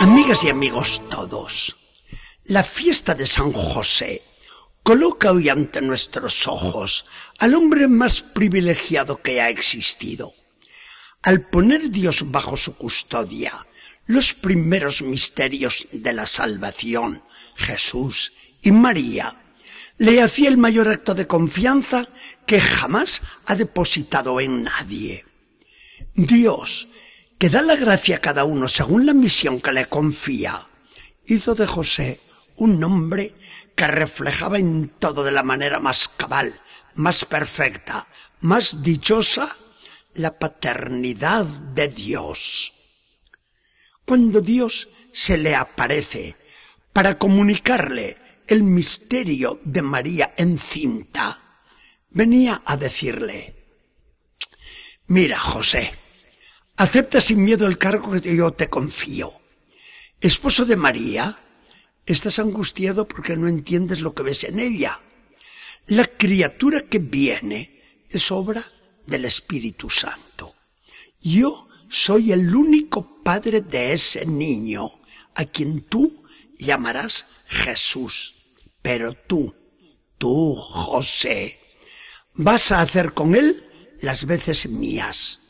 Amigas y amigos todos, la fiesta de San José coloca hoy ante nuestros ojos al hombre más privilegiado que ha existido. Al poner Dios bajo su custodia, los primeros misterios de la salvación, Jesús y María, le hacía el mayor acto de confianza que jamás ha depositado en nadie. Dios, que da la gracia a cada uno según la misión que le confía, hizo de José un hombre que reflejaba en todo de la manera más cabal, más perfecta, más dichosa, la paternidad de Dios. Cuando Dios se le aparece para comunicarle el misterio de María encinta, venía a decirle, mira José, Acepta sin miedo el cargo que yo te confío. Esposo de María, estás angustiado porque no entiendes lo que ves en ella. La criatura que viene es obra del Espíritu Santo. Yo soy el único padre de ese niño, a quien tú llamarás Jesús. Pero tú, tú, José, vas a hacer con él las veces mías.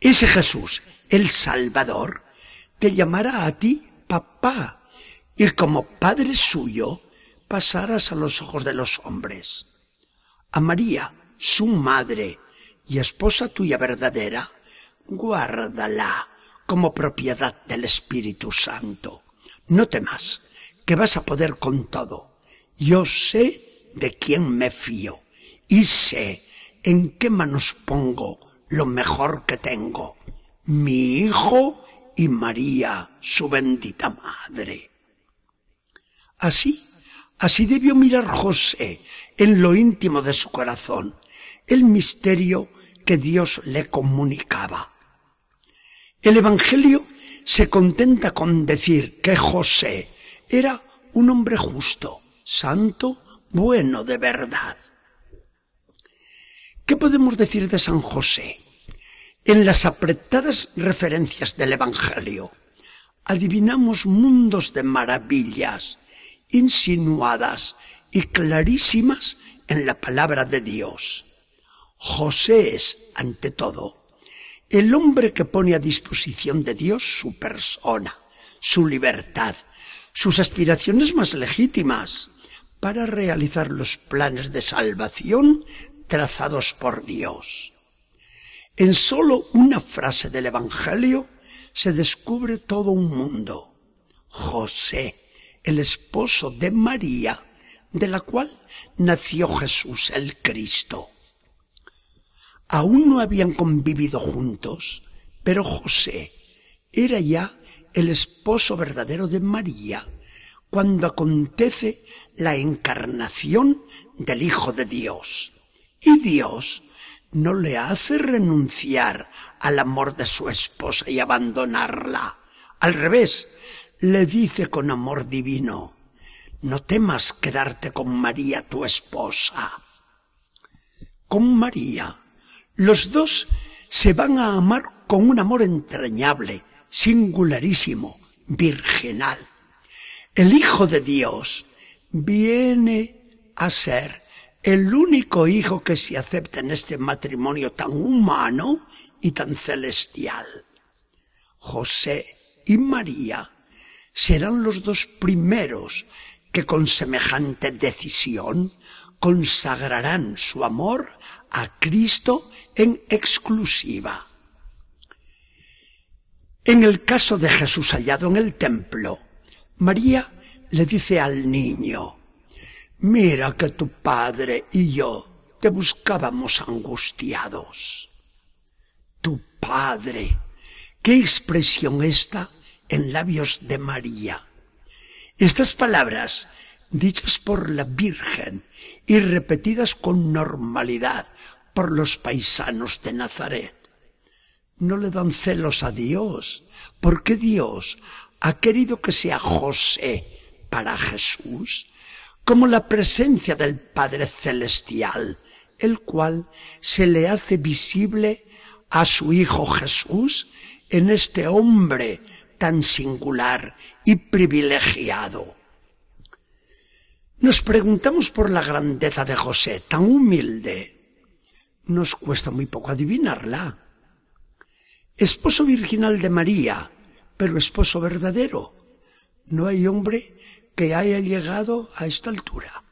Ese Jesús, el Salvador, te llamará a ti papá y como padre suyo pasarás a los ojos de los hombres. A María, su madre y esposa tuya verdadera, guárdala como propiedad del Espíritu Santo. No temas, que vas a poder con todo. Yo sé de quién me fío y sé en qué manos pongo lo mejor que tengo, mi hijo y María, su bendita madre. Así, así debió mirar José en lo íntimo de su corazón, el misterio que Dios le comunicaba. El Evangelio se contenta con decir que José era un hombre justo, santo, bueno de verdad. ¿Qué podemos decir de San José? En las apretadas referencias del Evangelio adivinamos mundos de maravillas insinuadas y clarísimas en la palabra de Dios. José es, ante todo, el hombre que pone a disposición de Dios su persona, su libertad, sus aspiraciones más legítimas, para realizar los planes de salvación trazados por Dios. En solo una frase del Evangelio se descubre todo un mundo. José, el esposo de María, de la cual nació Jesús el Cristo. Aún no habían convivido juntos, pero José era ya el esposo verdadero de María cuando acontece la encarnación del Hijo de Dios. Y Dios no le hace renunciar al amor de su esposa y abandonarla. Al revés, le dice con amor divino, no temas quedarte con María tu esposa. Con María, los dos se van a amar con un amor entrañable, singularísimo, virginal. El Hijo de Dios viene a ser el único hijo que se acepta en este matrimonio tan humano y tan celestial. José y María serán los dos primeros que con semejante decisión consagrarán su amor a Cristo en exclusiva. En el caso de Jesús hallado en el templo, María le dice al niño, Mira que tu padre y yo te buscábamos angustiados. Tu padre. ¿Qué expresión esta en labios de María? Estas palabras, dichas por la Virgen y repetidas con normalidad por los paisanos de Nazaret, no le dan celos a Dios, porque Dios ha querido que sea José para Jesús como la presencia del Padre Celestial, el cual se le hace visible a su Hijo Jesús en este hombre tan singular y privilegiado. Nos preguntamos por la grandeza de José, tan humilde. Nos cuesta muy poco adivinarla. Esposo virginal de María, pero esposo verdadero. No hay hombre que haya llegado a esta altura.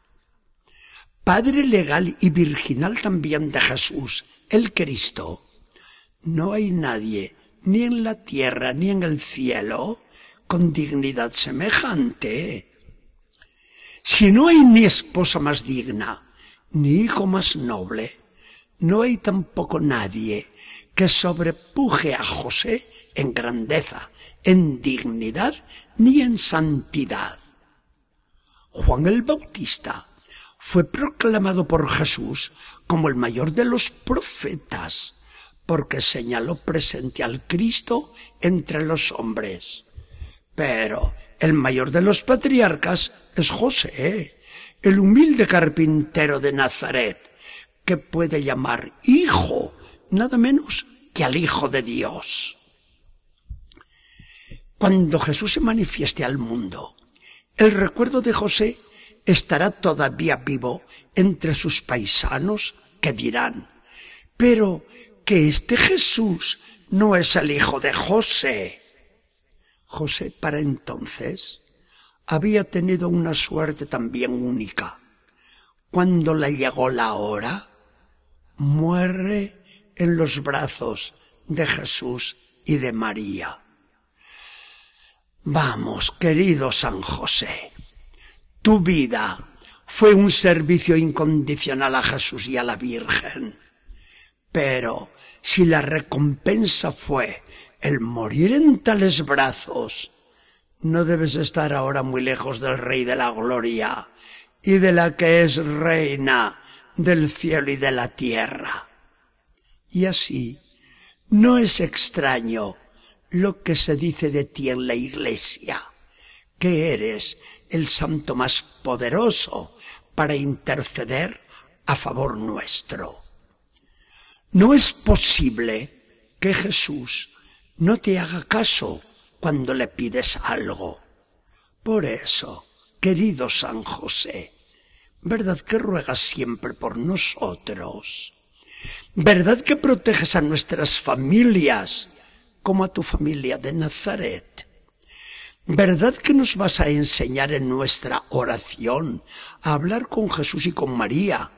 Padre legal y virginal también de Jesús, el Cristo. No hay nadie, ni en la tierra ni en el cielo, con dignidad semejante. Si no hay ni esposa más digna, ni hijo más noble, no hay tampoco nadie que sobrepuje a José en grandeza, en dignidad ni en santidad. Juan el Bautista fue proclamado por Jesús como el mayor de los profetas, porque señaló presente al Cristo entre los hombres. Pero el mayor de los patriarcas es José, el humilde carpintero de Nazaret, que puede llamar hijo nada menos que al Hijo de Dios. Cuando Jesús se manifieste al mundo, el recuerdo de José estará todavía vivo entre sus paisanos que dirán, pero que este Jesús no es el hijo de José. José para entonces había tenido una suerte también única. Cuando le llegó la hora, muere en los brazos de Jesús y de María. Vamos, querido San José, tu vida fue un servicio incondicional a Jesús y a la Virgen. Pero si la recompensa fue el morir en tales brazos, no debes estar ahora muy lejos del Rey de la Gloria y de la que es reina del cielo y de la tierra. Y así, no es extraño lo que se dice de ti en la iglesia, que eres el santo más poderoso para interceder a favor nuestro. No es posible que Jesús no te haga caso cuando le pides algo. Por eso, querido San José, ¿verdad que ruegas siempre por nosotros? ¿Verdad que proteges a nuestras familias como a tu familia de Nazaret? ¿Verdad que nos vas a enseñar en nuestra oración a hablar con Jesús y con María,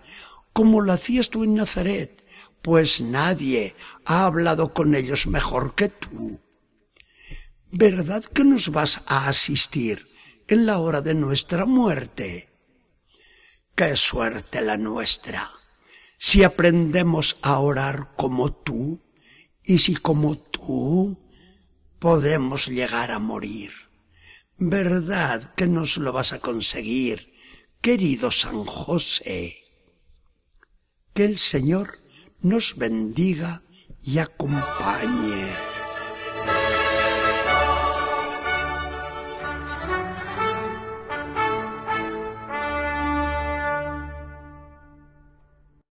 como lo hacías tú en Nazaret? Pues nadie ha hablado con ellos mejor que tú. ¿Verdad que nos vas a asistir en la hora de nuestra muerte? Qué suerte la nuestra, si aprendemos a orar como tú y si como tú podemos llegar a morir. ¿Verdad que nos lo vas a conseguir, querido San José? Que el Señor nos bendiga y acompañe.